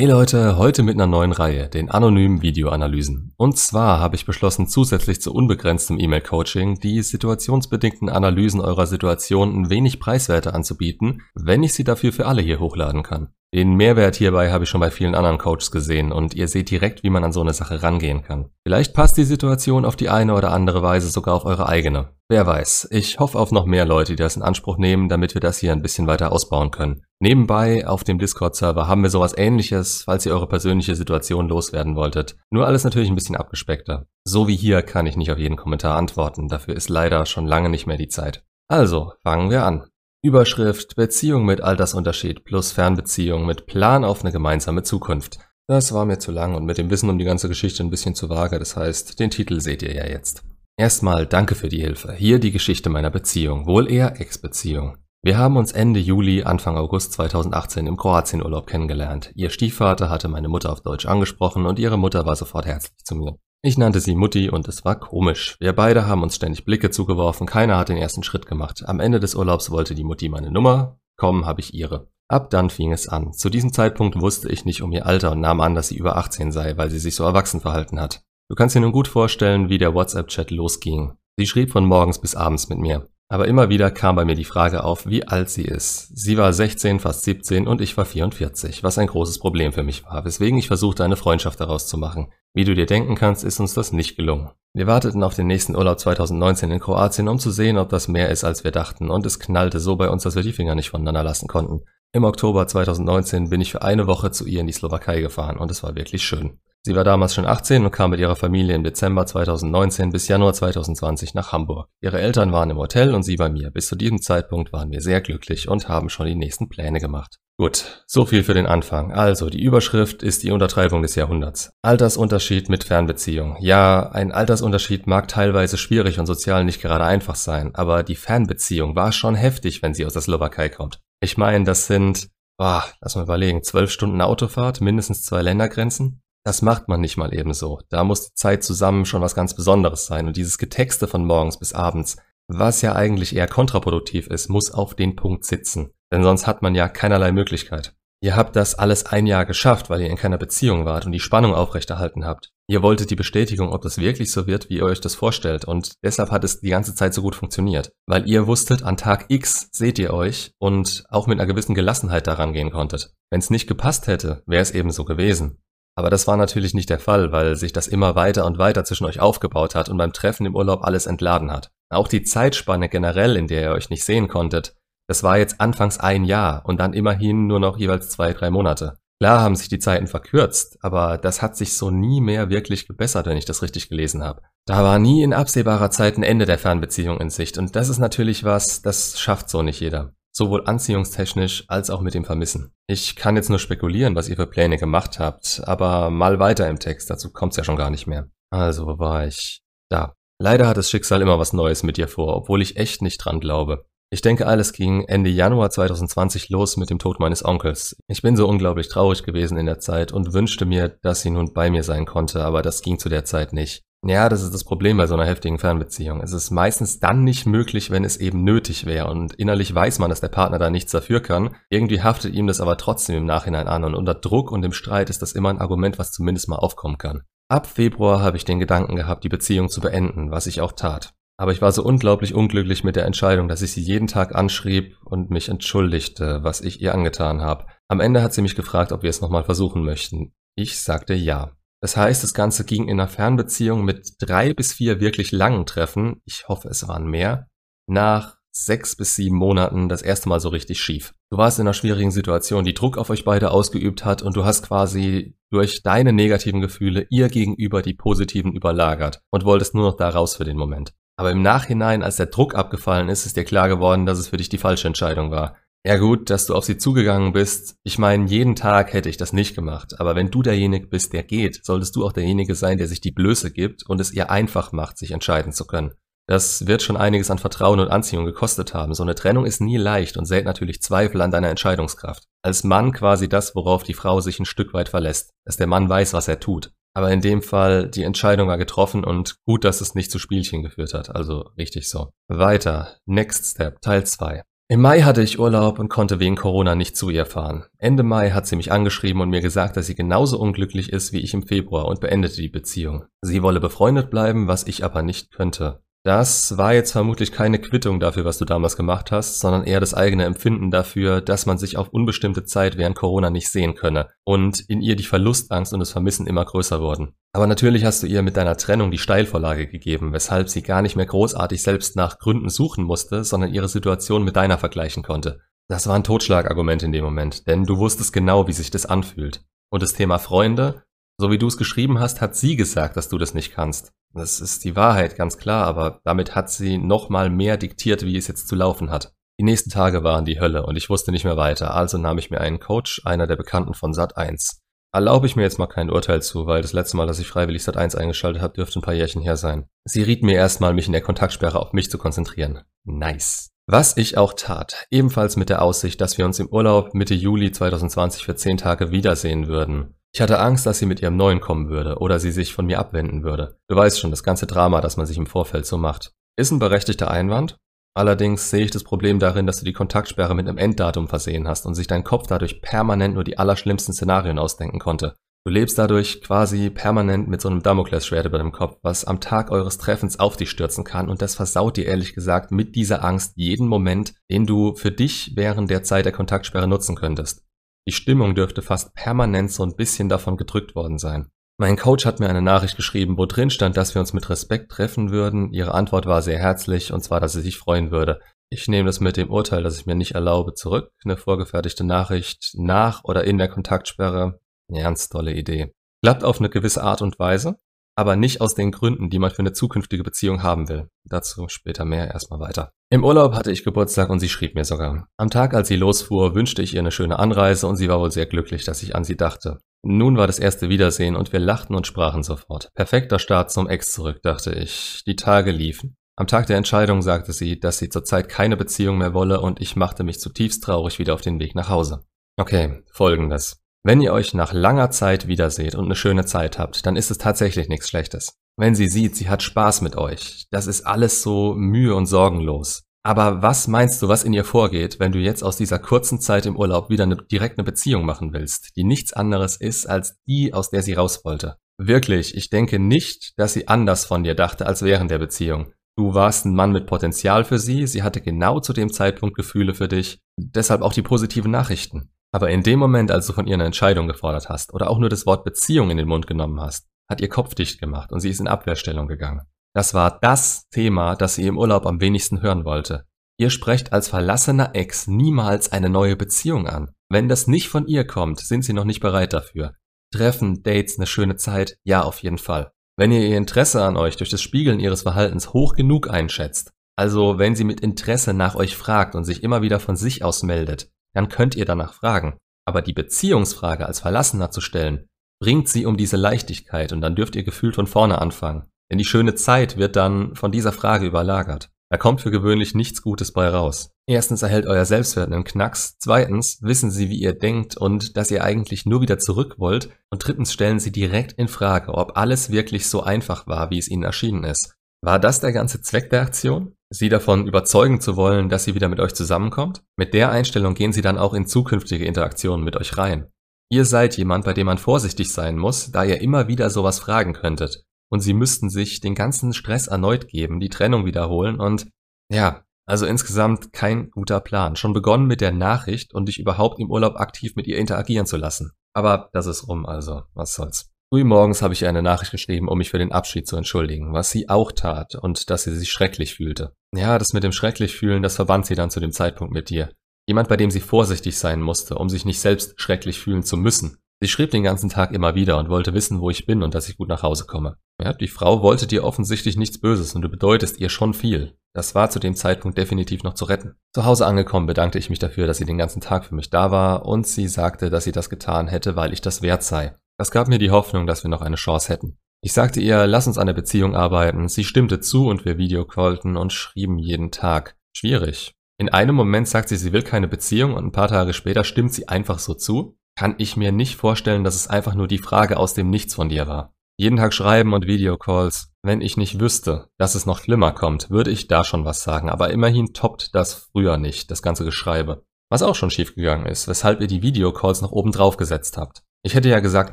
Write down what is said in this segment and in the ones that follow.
Hey Leute, heute mit einer neuen Reihe, den anonymen Videoanalysen. Und zwar habe ich beschlossen, zusätzlich zu unbegrenztem E-Mail-Coaching die situationsbedingten Analysen eurer Situation ein wenig preiswerter anzubieten, wenn ich sie dafür für alle hier hochladen kann. Den Mehrwert hierbei habe ich schon bei vielen anderen Coaches gesehen und ihr seht direkt, wie man an so eine Sache rangehen kann. Vielleicht passt die Situation auf die eine oder andere Weise sogar auf eure eigene. Wer weiß. Ich hoffe auf noch mehr Leute, die das in Anspruch nehmen, damit wir das hier ein bisschen weiter ausbauen können. Nebenbei auf dem Discord-Server haben wir sowas ähnliches, falls ihr eure persönliche Situation loswerden wolltet. Nur alles natürlich ein bisschen abgespeckter. So wie hier kann ich nicht auf jeden Kommentar antworten, dafür ist leider schon lange nicht mehr die Zeit. Also, fangen wir an. Überschrift Beziehung mit Altersunterschied plus Fernbeziehung mit Plan auf eine gemeinsame Zukunft. Das war mir zu lang und mit dem Wissen um die ganze Geschichte ein bisschen zu vage, das heißt, den Titel seht ihr ja jetzt. Erstmal danke für die Hilfe. Hier die Geschichte meiner Beziehung, wohl eher Ex-Beziehung. Wir haben uns Ende Juli, Anfang August 2018 im Kroatienurlaub kennengelernt. Ihr Stiefvater hatte meine Mutter auf Deutsch angesprochen und ihre Mutter war sofort herzlich zu mir. Ich nannte sie Mutti und es war komisch. Wir beide haben uns ständig Blicke zugeworfen, keiner hat den ersten Schritt gemacht. Am Ende des Urlaubs wollte die Mutti meine Nummer, kommen habe ich ihre. Ab dann fing es an. Zu diesem Zeitpunkt wusste ich nicht um ihr Alter und nahm an, dass sie über 18 sei, weil sie sich so erwachsen verhalten hat. Du kannst dir nun gut vorstellen, wie der WhatsApp-Chat losging. Sie schrieb von morgens bis abends mit mir. Aber immer wieder kam bei mir die Frage auf, wie alt sie ist. Sie war 16, fast 17 und ich war 44, was ein großes Problem für mich war, weswegen ich versuchte, eine Freundschaft daraus zu machen. Wie du dir denken kannst, ist uns das nicht gelungen. Wir warteten auf den nächsten Urlaub 2019 in Kroatien, um zu sehen, ob das mehr ist, als wir dachten, und es knallte so bei uns, dass wir die Finger nicht voneinander lassen konnten. Im Oktober 2019 bin ich für eine Woche zu ihr in die Slowakei gefahren und es war wirklich schön. Sie war damals schon 18 und kam mit ihrer Familie im Dezember 2019 bis Januar 2020 nach Hamburg. Ihre Eltern waren im Hotel und sie bei mir. Bis zu diesem Zeitpunkt waren wir sehr glücklich und haben schon die nächsten Pläne gemacht. Gut, so viel für den Anfang. Also, die Überschrift ist die Untertreibung des Jahrhunderts. Altersunterschied mit Fernbeziehung. Ja, ein Altersunterschied mag teilweise schwierig und sozial nicht gerade einfach sein, aber die Fernbeziehung war schon heftig, wenn sie aus der Slowakei kommt. Ich meine, das sind, boah, lass mal überlegen, zwölf Stunden Autofahrt, mindestens zwei Ländergrenzen. Das macht man nicht mal ebenso. Da muss die Zeit zusammen schon was ganz Besonderes sein. Und dieses Getexte von morgens bis abends, was ja eigentlich eher kontraproduktiv ist, muss auf den Punkt sitzen. Denn sonst hat man ja keinerlei Möglichkeit. Ihr habt das alles ein Jahr geschafft, weil ihr in keiner Beziehung wart und die Spannung aufrechterhalten habt. Ihr wolltet die Bestätigung, ob das wirklich so wird, wie ihr euch das vorstellt und deshalb hat es die ganze Zeit so gut funktioniert. Weil ihr wusstet, an Tag X seht ihr euch und auch mit einer gewissen Gelassenheit daran gehen konntet. Wenn es nicht gepasst hätte, wäre es eben so gewesen. Aber das war natürlich nicht der Fall, weil sich das immer weiter und weiter zwischen euch aufgebaut hat und beim Treffen im Urlaub alles entladen hat. Auch die Zeitspanne generell, in der ihr euch nicht sehen konntet, das war jetzt anfangs ein Jahr und dann immerhin nur noch jeweils zwei, drei Monate. Klar haben sich die Zeiten verkürzt, aber das hat sich so nie mehr wirklich gebessert, wenn ich das richtig gelesen habe. Da war nie in absehbarer Zeit ein Ende der Fernbeziehung in Sicht und das ist natürlich was, das schafft so nicht jeder sowohl anziehungstechnisch als auch mit dem Vermissen. Ich kann jetzt nur spekulieren, was ihr für Pläne gemacht habt, aber mal weiter im Text, dazu kommt's ja schon gar nicht mehr. Also wo war ich? Da. Leider hat das Schicksal immer was Neues mit dir vor, obwohl ich echt nicht dran glaube. Ich denke, alles ging Ende Januar 2020 los mit dem Tod meines Onkels. Ich bin so unglaublich traurig gewesen in der Zeit und wünschte mir, dass sie nun bei mir sein konnte, aber das ging zu der Zeit nicht. Ja, das ist das Problem bei so einer heftigen Fernbeziehung. Es ist meistens dann nicht möglich, wenn es eben nötig wäre und innerlich weiß man, dass der Partner da nichts dafür kann. Irgendwie haftet ihm das aber trotzdem im Nachhinein an und unter Druck und im Streit ist das immer ein Argument, was zumindest mal aufkommen kann. Ab Februar habe ich den Gedanken gehabt, die Beziehung zu beenden, was ich auch tat. Aber ich war so unglaublich unglücklich mit der Entscheidung, dass ich sie jeden Tag anschrieb und mich entschuldigte, was ich ihr angetan habe. Am Ende hat sie mich gefragt, ob wir es nochmal versuchen möchten. Ich sagte ja. Das heißt, das Ganze ging in einer Fernbeziehung mit drei bis vier wirklich langen Treffen, ich hoffe es waren mehr, nach sechs bis sieben Monaten das erste Mal so richtig schief. Du warst in einer schwierigen Situation, die Druck auf euch beide ausgeübt hat und du hast quasi durch deine negativen Gefühle ihr gegenüber die positiven überlagert und wolltest nur noch da raus für den Moment. Aber im Nachhinein, als der Druck abgefallen ist, ist dir klar geworden, dass es für dich die falsche Entscheidung war. Ja gut, dass du auf sie zugegangen bist. Ich meine, jeden Tag hätte ich das nicht gemacht. Aber wenn du derjenige bist, der geht, solltest du auch derjenige sein, der sich die Blöße gibt und es ihr einfach macht, sich entscheiden zu können. Das wird schon einiges an Vertrauen und Anziehung gekostet haben. So eine Trennung ist nie leicht und sät natürlich Zweifel an deiner Entscheidungskraft. Als Mann quasi das, worauf die Frau sich ein Stück weit verlässt. Dass der Mann weiß, was er tut. Aber in dem Fall, die Entscheidung war getroffen und gut, dass es nicht zu Spielchen geführt hat. Also richtig so. Weiter. Next Step, Teil 2. Im Mai hatte ich Urlaub und konnte wegen Corona nicht zu ihr fahren. Ende Mai hat sie mich angeschrieben und mir gesagt, dass sie genauso unglücklich ist wie ich im Februar und beendete die Beziehung. Sie wolle befreundet bleiben, was ich aber nicht könnte. Das war jetzt vermutlich keine Quittung dafür, was du damals gemacht hast, sondern eher das eigene Empfinden dafür, dass man sich auf unbestimmte Zeit während Corona nicht sehen könne und in ihr die Verlustangst und das Vermissen immer größer wurden. Aber natürlich hast du ihr mit deiner Trennung die Steilvorlage gegeben, weshalb sie gar nicht mehr großartig selbst nach Gründen suchen musste, sondern ihre Situation mit deiner vergleichen konnte. Das war ein Totschlagargument in dem Moment, denn du wusstest genau, wie sich das anfühlt. Und das Thema Freunde, so wie du es geschrieben hast, hat sie gesagt, dass du das nicht kannst. Das ist die Wahrheit, ganz klar, aber damit hat sie nochmal mehr diktiert, wie es jetzt zu laufen hat. Die nächsten Tage waren die Hölle und ich wusste nicht mehr weiter, also nahm ich mir einen Coach, einer der Bekannten von Sat1. Erlaube ich mir jetzt mal kein Urteil zu, weil das letzte Mal, dass ich freiwillig Sat1 eingeschaltet habe, dürfte ein paar Jährchen her sein. Sie riet mir erstmal, mich in der Kontaktsperre auf mich zu konzentrieren. Nice. Was ich auch tat, ebenfalls mit der Aussicht, dass wir uns im Urlaub Mitte Juli 2020 für 10 Tage wiedersehen würden. Ich hatte Angst, dass sie mit ihrem Neuen kommen würde oder sie sich von mir abwenden würde. Du weißt schon, das ganze Drama, das man sich im Vorfeld so macht. Ist ein berechtigter Einwand. Allerdings sehe ich das Problem darin, dass du die Kontaktsperre mit einem Enddatum versehen hast und sich dein Kopf dadurch permanent nur die allerschlimmsten Szenarien ausdenken konnte. Du lebst dadurch quasi permanent mit so einem Damoklesschwert über dem Kopf, was am Tag eures Treffens auf dich stürzen kann und das versaut dir ehrlich gesagt mit dieser Angst jeden Moment, den du für dich während der Zeit der Kontaktsperre nutzen könntest. Die Stimmung dürfte fast permanent so ein bisschen davon gedrückt worden sein. Mein Coach hat mir eine Nachricht geschrieben, wo drin stand, dass wir uns mit Respekt treffen würden. Ihre Antwort war sehr herzlich und zwar, dass sie sich freuen würde. Ich nehme das mit dem Urteil, dass ich mir nicht erlaube, zurück. Eine vorgefertigte Nachricht nach oder in der Kontaktsperre. Ganz tolle Idee. Klappt auf eine gewisse Art und Weise, aber nicht aus den Gründen, die man für eine zukünftige Beziehung haben will. Dazu später mehr, erstmal weiter. Im Urlaub hatte ich Geburtstag und sie schrieb mir sogar. Am Tag, als sie losfuhr, wünschte ich ihr eine schöne Anreise und sie war wohl sehr glücklich, dass ich an sie dachte. Nun war das erste Wiedersehen und wir lachten und sprachen sofort. Perfekter Start zum Ex zurück, dachte ich. Die Tage liefen. Am Tag der Entscheidung sagte sie, dass sie zurzeit keine Beziehung mehr wolle und ich machte mich zutiefst traurig wieder auf den Weg nach Hause. Okay, folgendes. Wenn ihr euch nach langer Zeit wiederseht und eine schöne Zeit habt, dann ist es tatsächlich nichts Schlechtes. Wenn sie sieht, sie hat Spaß mit euch, das ist alles so mühe und sorgenlos. Aber was meinst du, was in ihr vorgeht, wenn du jetzt aus dieser kurzen Zeit im Urlaub wieder eine, direkt eine Beziehung machen willst, die nichts anderes ist als die, aus der sie raus wollte? Wirklich, ich denke nicht, dass sie anders von dir dachte als während der Beziehung. Du warst ein Mann mit Potenzial für sie, sie hatte genau zu dem Zeitpunkt Gefühle für dich, deshalb auch die positiven Nachrichten. Aber in dem Moment, als du von ihr eine Entscheidung gefordert hast oder auch nur das Wort Beziehung in den Mund genommen hast, hat ihr Kopf dicht gemacht und sie ist in Abwehrstellung gegangen. Das war das Thema, das sie im Urlaub am wenigsten hören wollte. Ihr sprecht als verlassener Ex niemals eine neue Beziehung an. Wenn das nicht von ihr kommt, sind sie noch nicht bereit dafür. Treffen, Dates, eine schöne Zeit, ja auf jeden Fall. Wenn ihr ihr Interesse an euch durch das Spiegeln ihres Verhaltens hoch genug einschätzt, also wenn sie mit Interesse nach euch fragt und sich immer wieder von sich aus meldet, dann könnt ihr danach fragen. Aber die Beziehungsfrage als Verlassener zu stellen, bringt sie um diese Leichtigkeit und dann dürft ihr gefühlt von vorne anfangen. Denn die schöne Zeit wird dann von dieser Frage überlagert. Da kommt für gewöhnlich nichts Gutes bei raus. Erstens erhält euer Selbstwert einen Knacks, zweitens wissen sie, wie ihr denkt und dass ihr eigentlich nur wieder zurück wollt und drittens stellen sie direkt in Frage, ob alles wirklich so einfach war, wie es ihnen erschienen ist. War das der ganze Zweck der Aktion? Sie davon überzeugen zu wollen, dass sie wieder mit euch zusammenkommt? Mit der Einstellung gehen sie dann auch in zukünftige Interaktionen mit euch rein. Ihr seid jemand, bei dem man vorsichtig sein muss, da ihr immer wieder sowas fragen könntet. Und sie müssten sich den ganzen Stress erneut geben, die Trennung wiederholen und ja, also insgesamt kein guter Plan. Schon begonnen mit der Nachricht und dich überhaupt im Urlaub aktiv mit ihr interagieren zu lassen. Aber das ist rum, also was soll's. Früh morgens habe ich ihr eine Nachricht geschrieben, um mich für den Abschied zu entschuldigen, was sie auch tat und dass sie sich schrecklich fühlte. Ja, das mit dem schrecklich fühlen, das verband sie dann zu dem Zeitpunkt mit dir. Jemand, bei dem sie vorsichtig sein musste, um sich nicht selbst schrecklich fühlen zu müssen. Sie schrieb den ganzen Tag immer wieder und wollte wissen, wo ich bin und dass ich gut nach Hause komme. Ja, die Frau wollte dir offensichtlich nichts Böses und du bedeutest ihr schon viel. Das war zu dem Zeitpunkt definitiv noch zu retten. Zu Hause angekommen bedankte ich mich dafür, dass sie den ganzen Tag für mich da war und sie sagte, dass sie das getan hätte, weil ich das wert sei. Das gab mir die Hoffnung, dass wir noch eine Chance hätten. Ich sagte ihr, lass uns an der Beziehung arbeiten. Sie stimmte zu und wir videocallten und schrieben jeden Tag. Schwierig. In einem Moment sagt sie, sie will keine Beziehung und ein paar Tage später stimmt sie einfach so zu? Kann ich mir nicht vorstellen, dass es einfach nur die Frage aus dem Nichts von dir war. Jeden Tag schreiben und Videocalls. Wenn ich nicht wüsste, dass es noch schlimmer kommt, würde ich da schon was sagen, aber immerhin toppt das früher nicht, das ganze Geschreibe. Was auch schon schiefgegangen ist, weshalb ihr die Videocalls noch oben drauf gesetzt habt. Ich hätte ja gesagt,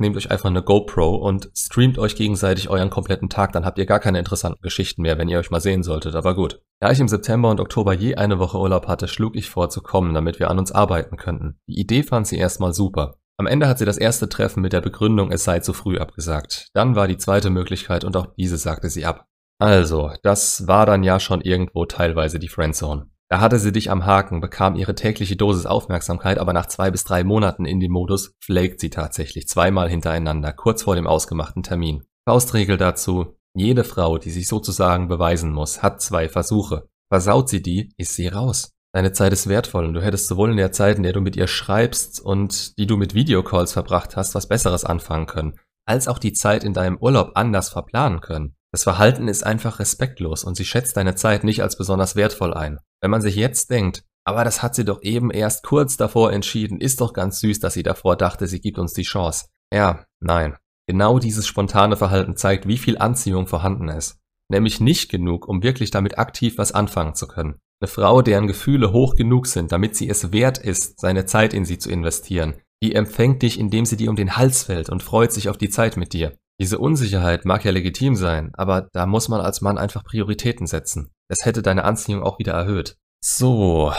nehmt euch einfach eine GoPro und streamt euch gegenseitig euren kompletten Tag, dann habt ihr gar keine interessanten Geschichten mehr, wenn ihr euch mal sehen solltet, aber gut. Da ich im September und Oktober je eine Woche Urlaub hatte, schlug ich vor zu kommen, damit wir an uns arbeiten könnten. Die Idee fand sie erstmal super. Am Ende hat sie das erste Treffen mit der Begründung, es sei zu früh abgesagt. Dann war die zweite Möglichkeit und auch diese sagte sie ab. Also, das war dann ja schon irgendwo teilweise die Friendzone. Da hatte sie dich am Haken, bekam ihre tägliche Dosis Aufmerksamkeit, aber nach zwei bis drei Monaten in dem Modus flaked sie tatsächlich zweimal hintereinander, kurz vor dem ausgemachten Termin. Faustregel dazu, jede Frau, die sich sozusagen beweisen muss, hat zwei Versuche. Versaut sie die, ist sie raus. Deine Zeit ist wertvoll und du hättest sowohl in der Zeit, in der du mit ihr schreibst und die du mit Videocalls verbracht hast, was Besseres anfangen können, als auch die Zeit in deinem Urlaub anders verplanen können. Das Verhalten ist einfach respektlos und sie schätzt deine Zeit nicht als besonders wertvoll ein. Wenn man sich jetzt denkt, aber das hat sie doch eben erst kurz davor entschieden, ist doch ganz süß, dass sie davor dachte, sie gibt uns die Chance. Ja, nein. Genau dieses spontane Verhalten zeigt, wie viel Anziehung vorhanden ist. Nämlich nicht genug, um wirklich damit aktiv was anfangen zu können. Eine Frau, deren Gefühle hoch genug sind, damit sie es wert ist, seine Zeit in sie zu investieren, die empfängt dich, indem sie dir um den Hals fällt und freut sich auf die Zeit mit dir. Diese Unsicherheit mag ja legitim sein, aber da muss man als Mann einfach Prioritäten setzen. Es hätte deine Anziehung auch wieder erhöht. So.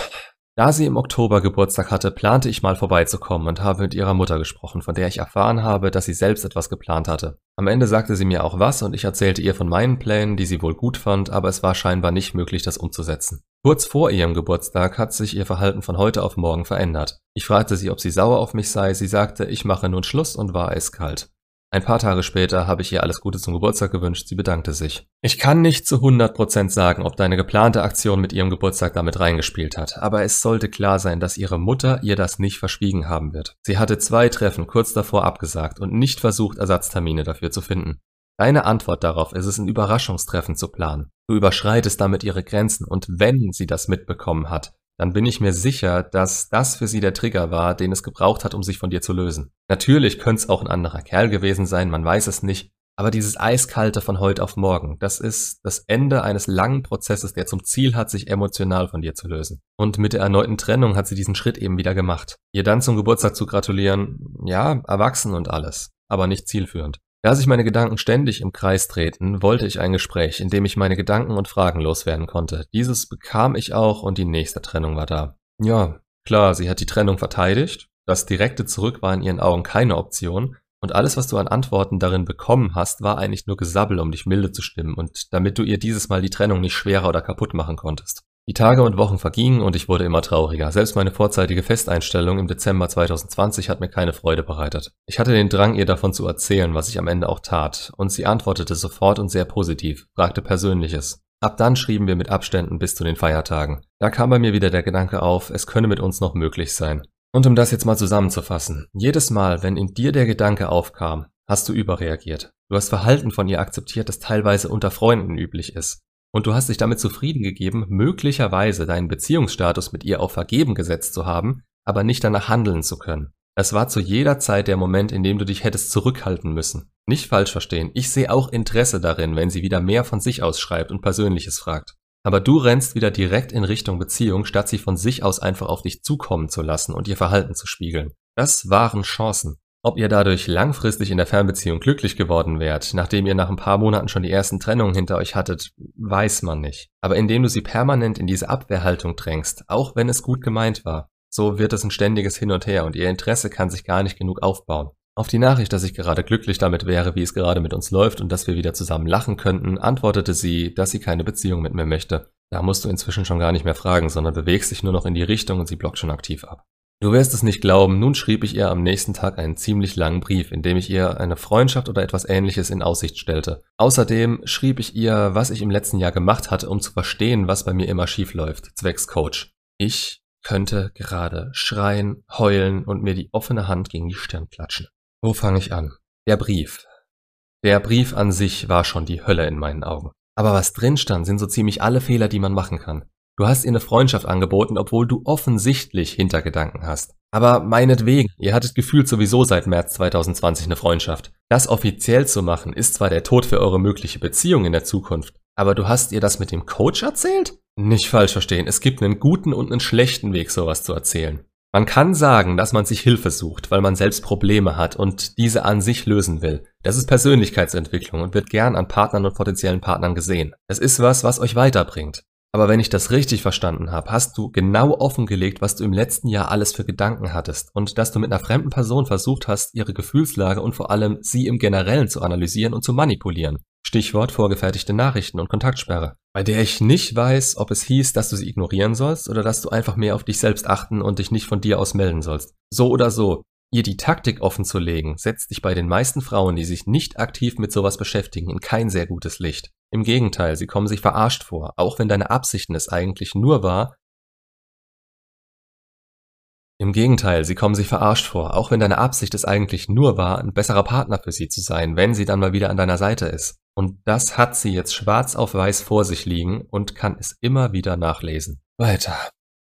Da sie im Oktober Geburtstag hatte, plante ich mal vorbeizukommen und habe mit ihrer Mutter gesprochen, von der ich erfahren habe, dass sie selbst etwas geplant hatte. Am Ende sagte sie mir auch was und ich erzählte ihr von meinen Plänen, die sie wohl gut fand, aber es war scheinbar nicht möglich, das umzusetzen. Kurz vor ihrem Geburtstag hat sich ihr Verhalten von heute auf morgen verändert. Ich fragte sie, ob sie sauer auf mich sei, sie sagte, ich mache nun Schluss und war eiskalt. Ein paar Tage später habe ich ihr alles Gute zum Geburtstag gewünscht, sie bedankte sich. Ich kann nicht zu 100% sagen, ob deine geplante Aktion mit ihrem Geburtstag damit reingespielt hat, aber es sollte klar sein, dass ihre Mutter ihr das nicht verschwiegen haben wird. Sie hatte zwei Treffen kurz davor abgesagt und nicht versucht, Ersatztermine dafür zu finden. Deine Antwort darauf ist es, ein Überraschungstreffen zu planen. Du überschreitest damit ihre Grenzen und wenn sie das mitbekommen hat, dann bin ich mir sicher, dass das für sie der Trigger war, den es gebraucht hat, um sich von dir zu lösen. Natürlich könnte es auch ein anderer Kerl gewesen sein, man weiß es nicht, aber dieses Eiskalte von heute auf morgen, das ist das Ende eines langen Prozesses, der zum Ziel hat, sich emotional von dir zu lösen. Und mit der erneuten Trennung hat sie diesen Schritt eben wieder gemacht. Ihr dann zum Geburtstag zu gratulieren, ja, erwachsen und alles, aber nicht zielführend. Da sich meine Gedanken ständig im Kreis drehten, wollte ich ein Gespräch, in dem ich meine Gedanken und Fragen loswerden konnte. Dieses bekam ich auch und die nächste Trennung war da. Ja, klar, sie hat die Trennung verteidigt. Das direkte Zurück war in ihren Augen keine Option. Und alles, was du an Antworten darin bekommen hast, war eigentlich nur Gesabbel, um dich milde zu stimmen und damit du ihr dieses Mal die Trennung nicht schwerer oder kaputt machen konntest. Die Tage und Wochen vergingen und ich wurde immer trauriger. Selbst meine vorzeitige Festeinstellung im Dezember 2020 hat mir keine Freude bereitet. Ich hatte den Drang, ihr davon zu erzählen, was ich am Ende auch tat, und sie antwortete sofort und sehr positiv, fragte Persönliches. Ab dann schrieben wir mit Abständen bis zu den Feiertagen. Da kam bei mir wieder der Gedanke auf, es könne mit uns noch möglich sein. Und um das jetzt mal zusammenzufassen, jedes Mal, wenn in dir der Gedanke aufkam, hast du überreagiert. Du hast Verhalten von ihr akzeptiert, das teilweise unter Freunden üblich ist. Und du hast dich damit zufrieden gegeben, möglicherweise deinen Beziehungsstatus mit ihr auf vergeben gesetzt zu haben, aber nicht danach handeln zu können. Es war zu jeder Zeit der Moment, in dem du dich hättest zurückhalten müssen. Nicht falsch verstehen, ich sehe auch Interesse darin, wenn sie wieder mehr von sich aus schreibt und Persönliches fragt. Aber du rennst wieder direkt in Richtung Beziehung, statt sie von sich aus einfach auf dich zukommen zu lassen und ihr Verhalten zu spiegeln. Das waren Chancen. Ob ihr dadurch langfristig in der Fernbeziehung glücklich geworden wärt, nachdem ihr nach ein paar Monaten schon die ersten Trennungen hinter euch hattet, weiß man nicht. Aber indem du sie permanent in diese Abwehrhaltung drängst, auch wenn es gut gemeint war, so wird es ein ständiges Hin und Her und ihr Interesse kann sich gar nicht genug aufbauen. Auf die Nachricht, dass ich gerade glücklich damit wäre, wie es gerade mit uns läuft und dass wir wieder zusammen lachen könnten, antwortete sie, dass sie keine Beziehung mit mir möchte. Da musst du inzwischen schon gar nicht mehr fragen, sondern bewegst dich nur noch in die Richtung und sie blockt schon aktiv ab. Du wirst es nicht glauben, nun schrieb ich ihr am nächsten Tag einen ziemlich langen Brief, in dem ich ihr eine Freundschaft oder etwas ähnliches in Aussicht stellte. Außerdem schrieb ich ihr, was ich im letzten Jahr gemacht hatte, um zu verstehen, was bei mir immer schief läuft, zwecks Coach. Ich könnte gerade schreien, heulen und mir die offene Hand gegen die Stirn klatschen. Wo fange ich an? Der Brief. Der Brief an sich war schon die Hölle in meinen Augen. Aber was drin stand, sind so ziemlich alle Fehler, die man machen kann. Du hast ihr eine Freundschaft angeboten, obwohl du offensichtlich Hintergedanken hast. Aber meinetwegen, ihr hattet gefühlt sowieso seit März 2020 eine Freundschaft. Das offiziell zu machen, ist zwar der Tod für eure mögliche Beziehung in der Zukunft, aber du hast ihr das mit dem Coach erzählt? Nicht falsch verstehen, es gibt einen guten und einen schlechten Weg, sowas zu erzählen. Man kann sagen, dass man sich Hilfe sucht, weil man selbst Probleme hat und diese an sich lösen will. Das ist Persönlichkeitsentwicklung und wird gern an Partnern und potenziellen Partnern gesehen. Es ist was, was euch weiterbringt. Aber wenn ich das richtig verstanden habe, hast du genau offengelegt, was du im letzten Jahr alles für Gedanken hattest und dass du mit einer fremden Person versucht hast, ihre Gefühlslage und vor allem sie im Generellen zu analysieren und zu manipulieren. Stichwort vorgefertigte Nachrichten und Kontaktsperre. Bei der ich nicht weiß, ob es hieß, dass du sie ignorieren sollst oder dass du einfach mehr auf dich selbst achten und dich nicht von dir aus melden sollst. So oder so, ihr die Taktik offen zu legen, setzt dich bei den meisten Frauen, die sich nicht aktiv mit sowas beschäftigen, in kein sehr gutes Licht. Im Gegenteil, sie kommen sich verarscht vor, auch wenn deine Absichten es eigentlich nur war, im Gegenteil, sie kommen sich verarscht vor, auch wenn deine Absicht es eigentlich nur war, ein besserer Partner für sie zu sein, wenn sie dann mal wieder an deiner Seite ist. Und das hat sie jetzt schwarz auf weiß vor sich liegen und kann es immer wieder nachlesen. Weiter.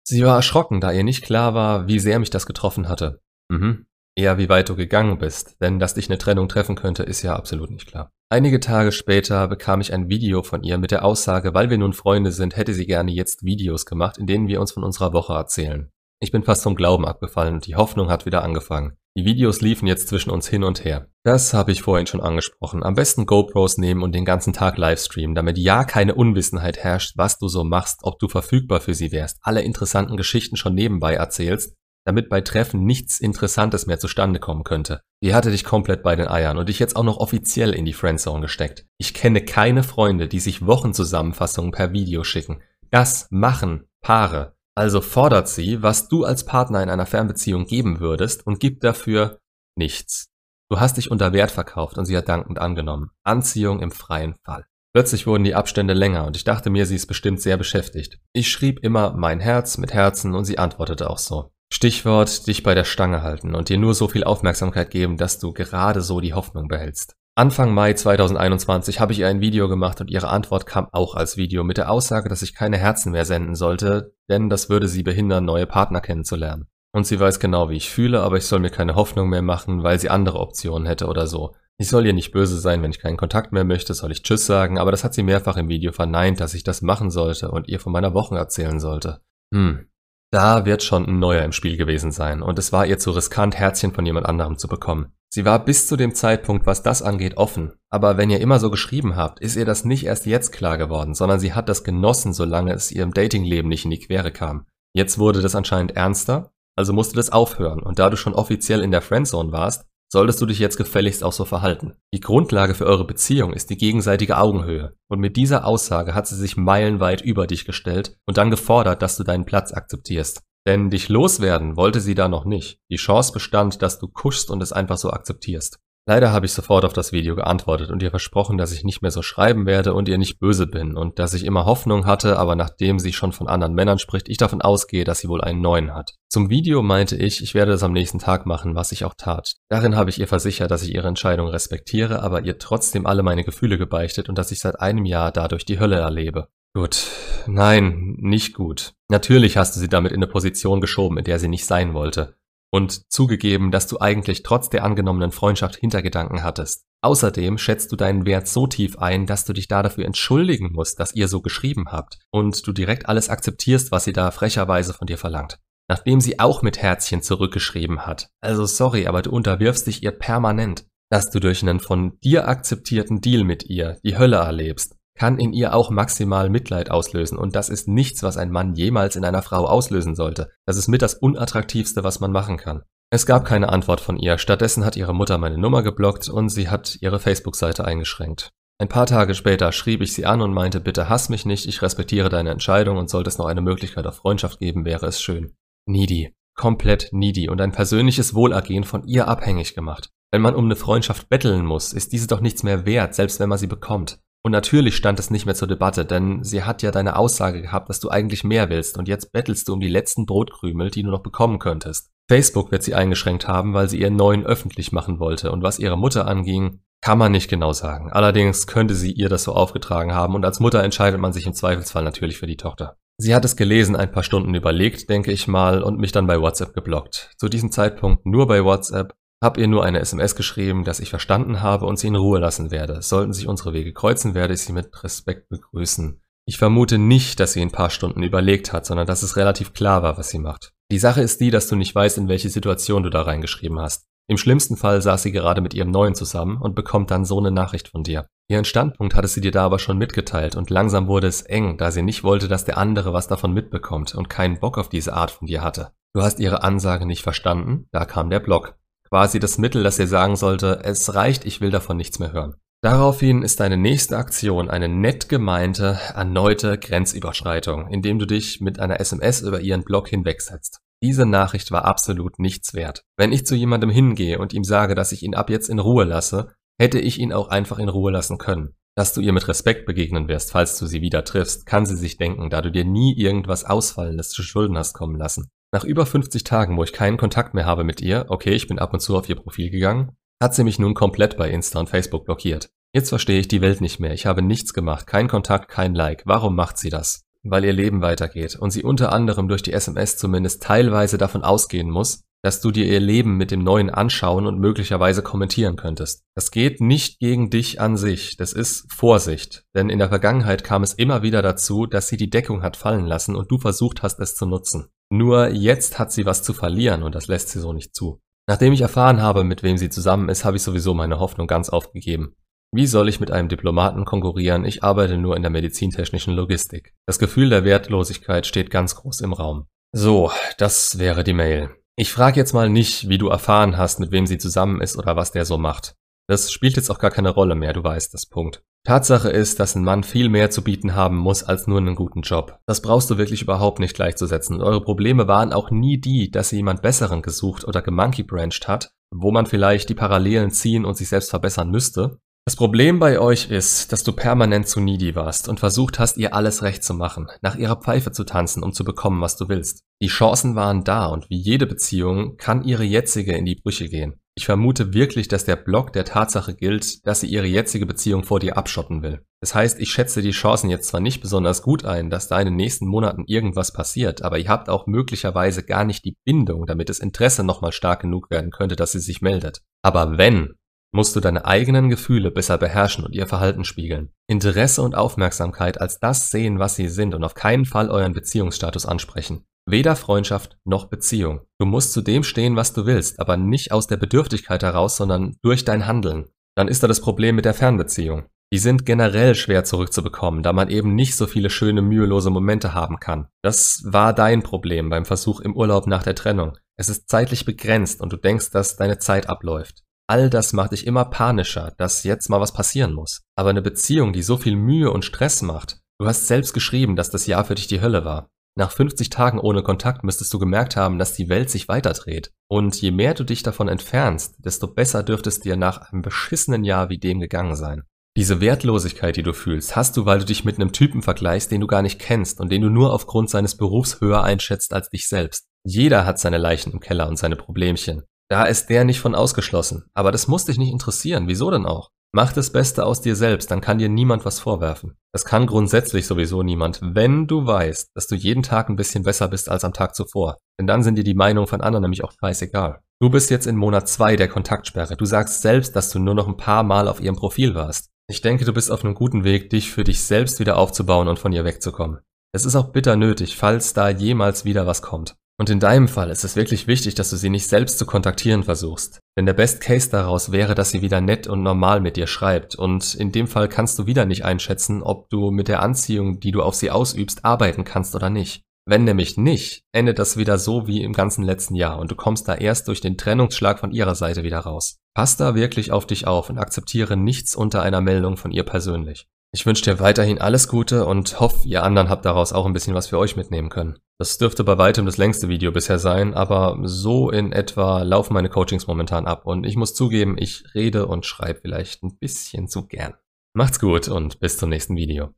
Sie war erschrocken, da ihr nicht klar war, wie sehr mich das getroffen hatte. Mhm. Eher wie weit du gegangen bist, denn dass dich eine Trennung treffen könnte, ist ja absolut nicht klar. Einige Tage später bekam ich ein Video von ihr mit der Aussage, weil wir nun Freunde sind, hätte sie gerne jetzt Videos gemacht, in denen wir uns von unserer Woche erzählen. Ich bin fast vom Glauben abgefallen und die Hoffnung hat wieder angefangen. Die Videos liefen jetzt zwischen uns hin und her. Das habe ich vorhin schon angesprochen. Am besten GoPros nehmen und den ganzen Tag Livestreamen, damit ja keine Unwissenheit herrscht, was du so machst, ob du verfügbar für sie wärst, alle interessanten Geschichten schon nebenbei erzählst damit bei Treffen nichts Interessantes mehr zustande kommen könnte. Die hatte dich komplett bei den Eiern und dich jetzt auch noch offiziell in die Friendzone gesteckt. Ich kenne keine Freunde, die sich Wochenzusammenfassungen per Video schicken. Das machen Paare. Also fordert sie, was du als Partner in einer Fernbeziehung geben würdest und gibt dafür nichts. Du hast dich unter Wert verkauft und sie hat dankend angenommen. Anziehung im freien Fall. Plötzlich wurden die Abstände länger und ich dachte mir, sie ist bestimmt sehr beschäftigt. Ich schrieb immer mein Herz mit Herzen und sie antwortete auch so. Stichwort dich bei der Stange halten und dir nur so viel Aufmerksamkeit geben, dass du gerade so die Hoffnung behältst. Anfang Mai 2021 habe ich ihr ein Video gemacht und ihre Antwort kam auch als Video mit der Aussage, dass ich keine Herzen mehr senden sollte, denn das würde sie behindern, neue Partner kennenzulernen. Und sie weiß genau, wie ich fühle, aber ich soll mir keine Hoffnung mehr machen, weil sie andere Optionen hätte oder so. Ich soll ihr nicht böse sein, wenn ich keinen Kontakt mehr möchte, soll ich Tschüss sagen, aber das hat sie mehrfach im Video verneint, dass ich das machen sollte und ihr von meiner Wochen erzählen sollte. Hm, da wird schon ein neuer im Spiel gewesen sein und es war ihr zu riskant, Herzchen von jemand anderem zu bekommen. Sie war bis zu dem Zeitpunkt, was das angeht, offen. Aber wenn ihr immer so geschrieben habt, ist ihr das nicht erst jetzt klar geworden, sondern sie hat das genossen, solange es ihrem Datingleben nicht in die Quere kam. Jetzt wurde das anscheinend ernster, also musste das aufhören und da du schon offiziell in der Friendzone warst, solltest du dich jetzt gefälligst auch so verhalten. Die Grundlage für eure Beziehung ist die gegenseitige Augenhöhe. Und mit dieser Aussage hat sie sich meilenweit über dich gestellt und dann gefordert, dass du deinen Platz akzeptierst. Denn dich loswerden wollte sie da noch nicht. Die Chance bestand, dass du kuschst und es einfach so akzeptierst. Leider habe ich sofort auf das Video geantwortet und ihr versprochen, dass ich nicht mehr so schreiben werde und ihr nicht böse bin und dass ich immer Hoffnung hatte, aber nachdem sie schon von anderen Männern spricht, ich davon ausgehe, dass sie wohl einen neuen hat. Zum Video meinte ich, ich werde das am nächsten Tag machen, was ich auch tat. Darin habe ich ihr versichert, dass ich ihre Entscheidung respektiere, aber ihr trotzdem alle meine Gefühle gebeichtet und dass ich seit einem Jahr dadurch die Hölle erlebe. Gut. Nein, nicht gut. Natürlich hast du sie damit in eine Position geschoben, in der sie nicht sein wollte und zugegeben, dass du eigentlich trotz der angenommenen Freundschaft Hintergedanken hattest. Außerdem schätzt du deinen Wert so tief ein, dass du dich da dafür entschuldigen musst, dass ihr so geschrieben habt und du direkt alles akzeptierst, was sie da frecherweise von dir verlangt. Nachdem sie auch mit Herzchen zurückgeschrieben hat. Also sorry, aber du unterwirfst dich ihr permanent. Dass du durch einen von dir akzeptierten Deal mit ihr die Hölle erlebst, kann in ihr auch maximal Mitleid auslösen und das ist nichts, was ein Mann jemals in einer Frau auslösen sollte. Das ist mit das unattraktivste, was man machen kann. Es gab keine Antwort von ihr, stattdessen hat ihre Mutter meine Nummer geblockt und sie hat ihre Facebook-Seite eingeschränkt. Ein paar Tage später schrieb ich sie an und meinte, bitte hass mich nicht, ich respektiere deine Entscheidung und sollte es noch eine Möglichkeit auf Freundschaft geben, wäre es schön. Needy. Komplett needy und ein persönliches Wohlergehen von ihr abhängig gemacht. Wenn man um eine Freundschaft betteln muss, ist diese doch nichts mehr wert, selbst wenn man sie bekommt. Und natürlich stand es nicht mehr zur Debatte, denn sie hat ja deine Aussage gehabt, dass du eigentlich mehr willst und jetzt bettelst du um die letzten Brotkrümel, die du noch bekommen könntest. Facebook wird sie eingeschränkt haben, weil sie ihren neuen öffentlich machen wollte und was ihre Mutter anging, kann man nicht genau sagen. Allerdings könnte sie ihr das so aufgetragen haben und als Mutter entscheidet man sich im Zweifelsfall natürlich für die Tochter. Sie hat es gelesen, ein paar Stunden überlegt, denke ich mal, und mich dann bei WhatsApp geblockt. Zu diesem Zeitpunkt nur bei WhatsApp Hab ihr nur eine SMS geschrieben, dass ich verstanden habe und sie in Ruhe lassen werde. Sollten sich unsere Wege kreuzen, werde ich sie mit Respekt begrüßen. Ich vermute nicht, dass sie ein paar Stunden überlegt hat, sondern dass es relativ klar war, was sie macht. Die Sache ist die, dass du nicht weißt, in welche Situation du da reingeschrieben hast. Im schlimmsten Fall saß sie gerade mit ihrem Neuen zusammen und bekommt dann so eine Nachricht von dir. Ihren Standpunkt hatte sie dir da aber schon mitgeteilt und langsam wurde es eng, da sie nicht wollte, dass der andere was davon mitbekommt und keinen Bock auf diese Art von dir hatte. Du hast ihre Ansage nicht verstanden, da kam der Block quasi das Mittel, das ihr sagen sollte, es reicht, ich will davon nichts mehr hören. Daraufhin ist deine nächste Aktion eine nett gemeinte, erneute Grenzüberschreitung, indem du dich mit einer SMS über ihren Blog hinwegsetzt. Diese Nachricht war absolut nichts wert. Wenn ich zu jemandem hingehe und ihm sage, dass ich ihn ab jetzt in Ruhe lasse, hätte ich ihn auch einfach in Ruhe lassen können. Dass du ihr mit Respekt begegnen wirst, falls du sie wieder triffst, kann sie sich denken, da du dir nie irgendwas Ausfallendes zu Schulden hast kommen lassen. Nach über 50 Tagen, wo ich keinen Kontakt mehr habe mit ihr, okay, ich bin ab und zu auf ihr Profil gegangen, hat sie mich nun komplett bei Insta und Facebook blockiert. Jetzt verstehe ich die Welt nicht mehr. Ich habe nichts gemacht, kein Kontakt, kein Like. Warum macht sie das? Weil ihr Leben weitergeht und sie unter anderem durch die SMS zumindest teilweise davon ausgehen muss, dass du dir ihr Leben mit dem Neuen anschauen und möglicherweise kommentieren könntest. Das geht nicht gegen dich an sich, das ist Vorsicht, denn in der Vergangenheit kam es immer wieder dazu, dass sie die Deckung hat fallen lassen und du versucht hast, es zu nutzen. Nur jetzt hat sie was zu verlieren und das lässt sie so nicht zu. Nachdem ich erfahren habe, mit wem sie zusammen ist, habe ich sowieso meine Hoffnung ganz aufgegeben. Wie soll ich mit einem Diplomaten konkurrieren? Ich arbeite nur in der medizintechnischen Logistik. Das Gefühl der Wertlosigkeit steht ganz groß im Raum. So, das wäre die Mail. Ich frage jetzt mal nicht, wie du erfahren hast, mit wem sie zusammen ist oder was der so macht. Das spielt jetzt auch gar keine Rolle mehr, du weißt das Punkt. Tatsache ist, dass ein Mann viel mehr zu bieten haben muss als nur einen guten Job. Das brauchst du wirklich überhaupt nicht gleichzusetzen. Und eure Probleme waren auch nie die, dass ihr jemand Besseren gesucht oder gemonkeybranched hat, wo man vielleicht die Parallelen ziehen und sich selbst verbessern müsste, das Problem bei euch ist, dass du permanent zu needy warst und versucht hast, ihr alles recht zu machen, nach ihrer Pfeife zu tanzen, um zu bekommen, was du willst. Die Chancen waren da und wie jede Beziehung kann ihre jetzige in die Brüche gehen. Ich vermute wirklich, dass der Block der Tatsache gilt, dass sie ihre jetzige Beziehung vor dir abschotten will. Das heißt, ich schätze die Chancen jetzt zwar nicht besonders gut ein, dass da in den nächsten Monaten irgendwas passiert, aber ihr habt auch möglicherweise gar nicht die Bindung, damit das Interesse nochmal stark genug werden könnte, dass sie sich meldet. Aber wenn, musst du deine eigenen Gefühle besser beherrschen und ihr Verhalten spiegeln. Interesse und Aufmerksamkeit als das sehen, was sie sind und auf keinen Fall euren Beziehungsstatus ansprechen. Weder Freundschaft noch Beziehung. Du musst zu dem stehen, was du willst, aber nicht aus der Bedürftigkeit heraus, sondern durch dein Handeln. Dann ist da das Problem mit der Fernbeziehung. Die sind generell schwer zurückzubekommen, da man eben nicht so viele schöne, mühelose Momente haben kann. Das war dein Problem beim Versuch im Urlaub nach der Trennung. Es ist zeitlich begrenzt und du denkst, dass deine Zeit abläuft. All das macht dich immer panischer, dass jetzt mal was passieren muss. Aber eine Beziehung, die so viel Mühe und Stress macht, du hast selbst geschrieben, dass das Jahr für dich die Hölle war. Nach 50 Tagen ohne Kontakt müsstest du gemerkt haben, dass die Welt sich weiterdreht. Und je mehr du dich davon entfernst, desto besser dürfte es dir nach einem beschissenen Jahr wie dem gegangen sein. Diese Wertlosigkeit, die du fühlst, hast du, weil du dich mit einem Typen vergleichst, den du gar nicht kennst und den du nur aufgrund seines Berufs höher einschätzt als dich selbst. Jeder hat seine Leichen im Keller und seine Problemchen. Da ist der nicht von ausgeschlossen. Aber das muss dich nicht interessieren. Wieso denn auch? Mach das Beste aus dir selbst, dann kann dir niemand was vorwerfen. Das kann grundsätzlich sowieso niemand, wenn du weißt, dass du jeden Tag ein bisschen besser bist als am Tag zuvor. Denn dann sind dir die Meinungen von anderen nämlich auch scheißegal. Du bist jetzt in Monat zwei der Kontaktsperre. Du sagst selbst, dass du nur noch ein paar Mal auf ihrem Profil warst. Ich denke, du bist auf einem guten Weg, dich für dich selbst wieder aufzubauen und von ihr wegzukommen. Es ist auch bitter nötig, falls da jemals wieder was kommt. Und in deinem Fall ist es wirklich wichtig, dass du sie nicht selbst zu kontaktieren versuchst. Denn der Best Case daraus wäre, dass sie wieder nett und normal mit dir schreibt. Und in dem Fall kannst du wieder nicht einschätzen, ob du mit der Anziehung, die du auf sie ausübst, arbeiten kannst oder nicht. Wenn nämlich nicht, endet das wieder so wie im ganzen letzten Jahr und du kommst da erst durch den Trennungsschlag von ihrer Seite wieder raus. Pass da wirklich auf dich auf und akzeptiere nichts unter einer Meldung von ihr persönlich. Ich wünsche dir weiterhin alles Gute und hoffe, ihr anderen habt daraus auch ein bisschen was für euch mitnehmen können. Das dürfte bei weitem das längste Video bisher sein, aber so in etwa laufen meine Coachings momentan ab und ich muss zugeben, ich rede und schreibe vielleicht ein bisschen zu gern. Macht's gut und bis zum nächsten Video.